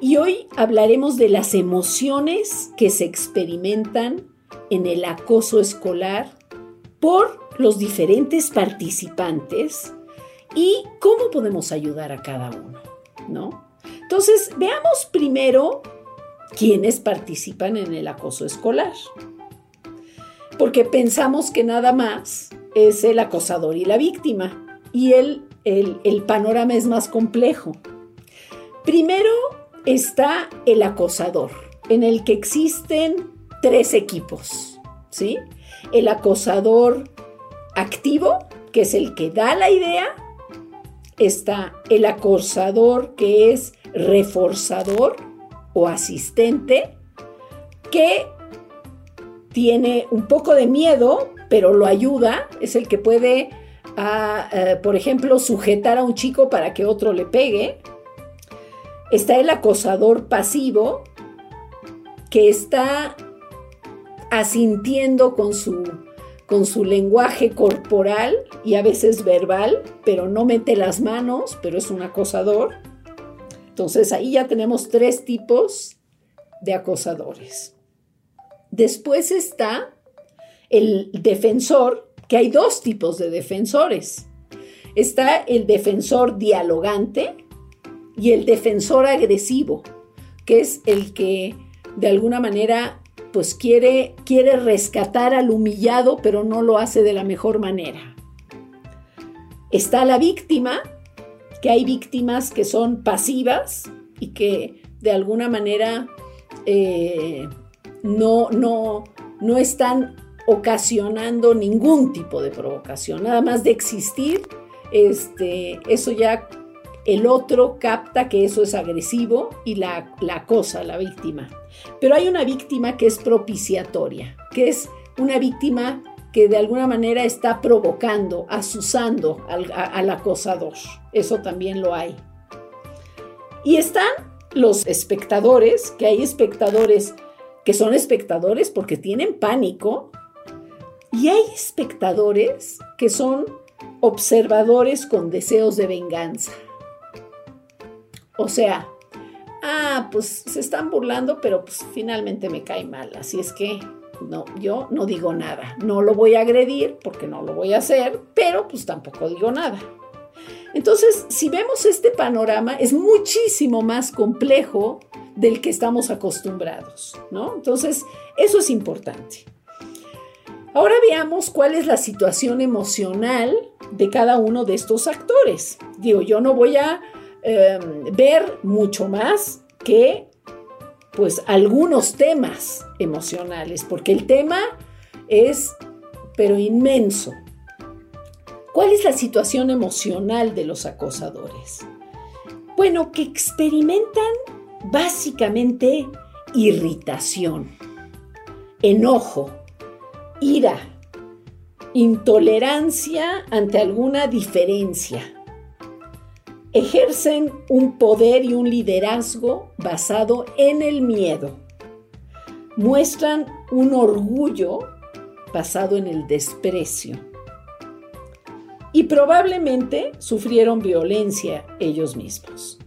y hoy hablaremos de las emociones que se experimentan en el acoso escolar por los diferentes participantes y cómo podemos ayudar a cada uno, ¿no? Entonces, veamos primero quiénes participan en el acoso escolar. Porque pensamos que nada más es el acosador y la víctima. Y el, el, el panorama es más complejo. Primero está el acosador, en el que existen tres equipos, ¿sí? El acosador activo, que es el que da la idea, está el acosador que es reforzador o asistente, que tiene un poco de miedo, pero lo ayuda, es el que puede, ah, eh, por ejemplo, sujetar a un chico para que otro le pegue, Está el acosador pasivo, que está asintiendo con su, con su lenguaje corporal y a veces verbal, pero no mete las manos, pero es un acosador. Entonces ahí ya tenemos tres tipos de acosadores. Después está el defensor, que hay dos tipos de defensores. Está el defensor dialogante, y el defensor agresivo, que es el que de alguna manera pues quiere, quiere rescatar al humillado, pero no lo hace de la mejor manera. Está la víctima, que hay víctimas que son pasivas y que de alguna manera eh, no, no, no están ocasionando ningún tipo de provocación, nada más de existir, este, eso ya el otro capta que eso es agresivo y la, la acosa a la víctima. Pero hay una víctima que es propiciatoria, que es una víctima que de alguna manera está provocando, asusando al, al acosador. Eso también lo hay. Y están los espectadores, que hay espectadores que son espectadores porque tienen pánico, y hay espectadores que son observadores con deseos de venganza. O sea, ah, pues se están burlando, pero pues finalmente me cae mal. Así es que no, yo no digo nada. No lo voy a agredir porque no lo voy a hacer, pero pues tampoco digo nada. Entonces, si vemos este panorama, es muchísimo más complejo del que estamos acostumbrados, ¿no? Entonces, eso es importante. Ahora veamos cuál es la situación emocional de cada uno de estos actores. Digo, yo no voy a Em, ver mucho más que pues algunos temas emocionales, porque el tema es pero inmenso. ¿Cuál es la situación emocional de los acosadores? Bueno, que experimentan básicamente irritación, enojo, ira, intolerancia ante alguna diferencia ejercen un poder y un liderazgo basado en el miedo. Muestran un orgullo basado en el desprecio. Y probablemente sufrieron violencia ellos mismos.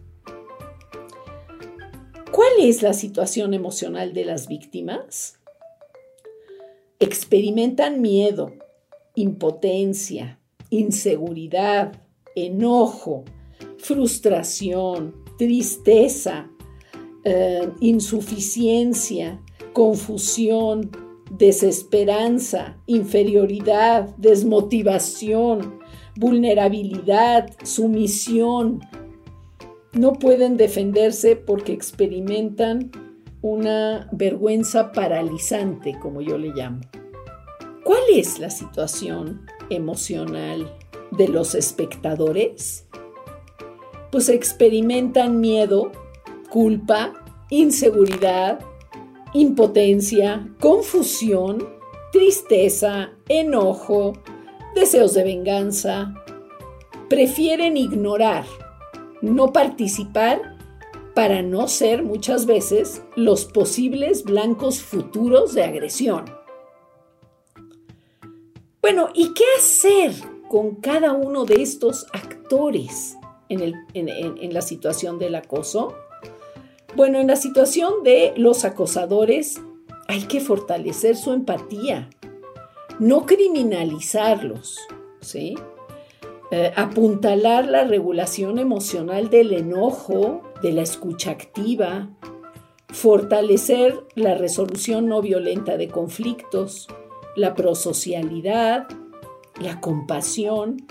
¿Cuál es la situación emocional de las víctimas? Experimentan miedo, impotencia, inseguridad, enojo, frustración, tristeza, eh, insuficiencia, confusión, desesperanza, inferioridad, desmotivación, vulnerabilidad, sumisión. No pueden defenderse porque experimentan una vergüenza paralizante, como yo le llamo. ¿Cuál es la situación emocional de los espectadores? Pues experimentan miedo, culpa, inseguridad, impotencia, confusión, tristeza, enojo, deseos de venganza. Prefieren ignorar, no participar para no ser muchas veces los posibles blancos futuros de agresión. Bueno, ¿y qué hacer con cada uno de estos actores en, en la situación del acoso? Bueno, en la situación de los acosadores hay que fortalecer su empatía, no criminalizarlos, ¿sí? Eh, apuntalar la regulación emocional del enojo, de la escucha activa, fortalecer la resolución no violenta de conflictos, la prosocialidad, la compasión,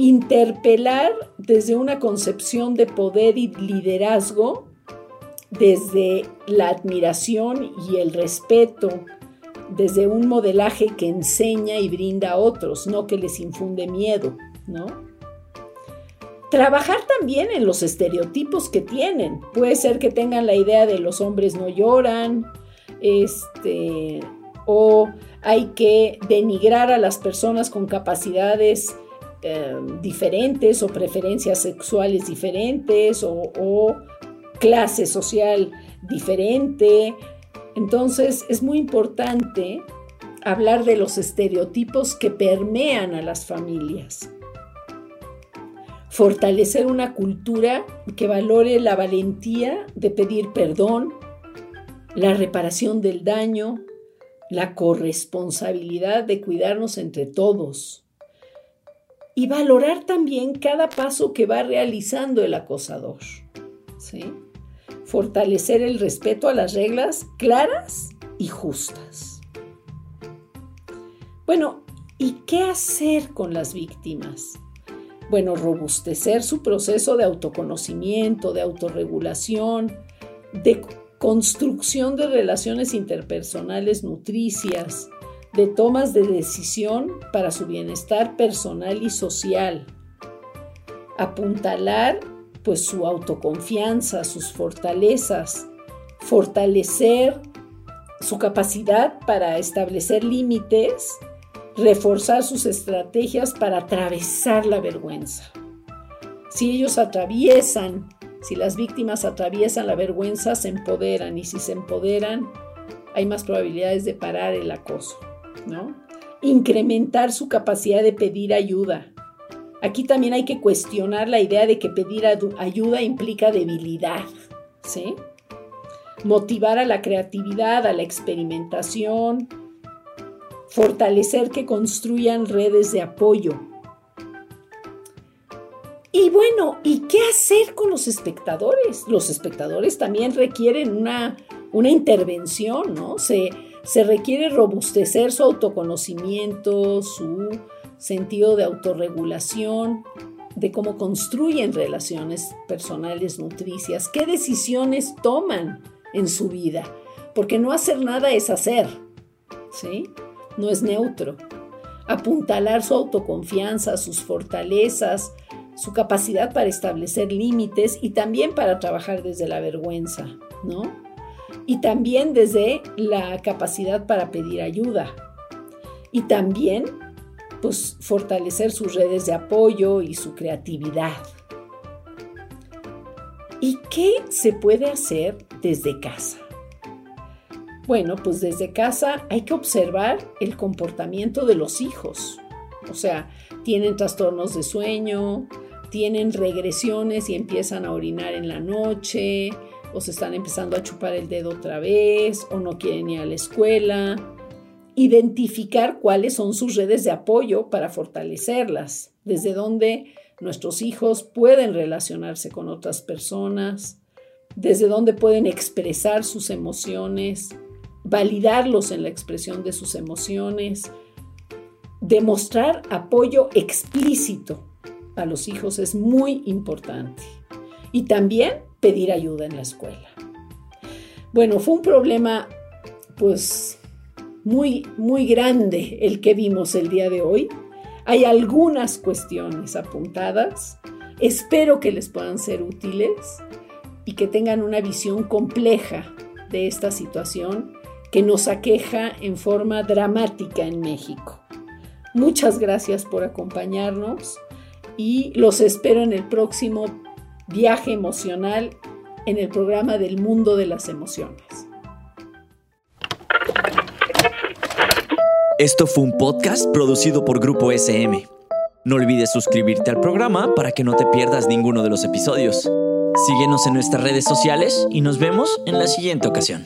interpelar desde una concepción de poder y liderazgo desde la admiración y el respeto, desde un modelaje que enseña y brinda a otros, no que les infunde miedo, ¿no? Trabajar también en los estereotipos que tienen. Puede ser que tengan la idea de los hombres no lloran, este, o hay que denigrar a las personas con capacidades eh, diferentes o preferencias sexuales diferentes o clase social diferente. Entonces es muy importante hablar de los estereotipos que permean a las familias. Fortalecer una cultura que valore la valentía de pedir perdón, la reparación del daño, la corresponsabilidad de cuidarnos entre todos y valorar también cada paso que va realizando el acosador. ¿sí? fortalecer el respeto a las reglas claras y justas. Bueno, ¿y qué hacer con las víctimas? Bueno, robustecer su proceso de autoconocimiento, de autorregulación, de construcción de relaciones interpersonales nutricias, de tomas de decisión para su bienestar personal y social. Apuntalar pues su autoconfianza, sus fortalezas, fortalecer su capacidad para establecer límites, reforzar sus estrategias para atravesar la vergüenza. Si ellos atraviesan, si las víctimas atraviesan la vergüenza, se empoderan y si se empoderan, hay más probabilidades de parar el acoso, ¿no? Incrementar su capacidad de pedir ayuda, Aquí también hay que cuestionar la idea de que pedir ayuda implica debilidad, ¿sí? Motivar a la creatividad, a la experimentación, fortalecer que construyan redes de apoyo. Y bueno, ¿y qué hacer con los espectadores? Los espectadores también requieren una, una intervención, ¿no? Se, se requiere robustecer su autoconocimiento, su sentido de autorregulación, de cómo construyen relaciones personales nutricias, qué decisiones toman en su vida, porque no hacer nada es hacer, ¿sí? No es neutro. Apuntalar su autoconfianza, sus fortalezas, su capacidad para establecer límites y también para trabajar desde la vergüenza, ¿no? Y también desde la capacidad para pedir ayuda. Y también pues, fortalecer sus redes de apoyo y su creatividad. ¿Y qué se puede hacer desde casa? Bueno, pues desde casa hay que observar el comportamiento de los hijos. O sea, tienen trastornos de sueño, tienen regresiones y empiezan a orinar en la noche, o se están empezando a chupar el dedo otra vez, o no quieren ir a la escuela, identificar cuáles son sus redes de apoyo para fortalecerlas, desde donde nuestros hijos pueden relacionarse con otras personas, desde donde pueden expresar sus emociones, validarlos en la expresión de sus emociones, demostrar apoyo explícito a los hijos es muy importante. Y también pedir ayuda en la escuela. Bueno, fue un problema pues muy, muy grande el que vimos el día de hoy. Hay algunas cuestiones apuntadas. Espero que les puedan ser útiles y que tengan una visión compleja de esta situación que nos aqueja en forma dramática en México. Muchas gracias por acompañarnos y los espero en el próximo viaje emocional en el programa del mundo de las emociones. Esto fue un podcast producido por Grupo SM. No olvides suscribirte al programa para que no te pierdas ninguno de los episodios. Síguenos en nuestras redes sociales y nos vemos en la siguiente ocasión.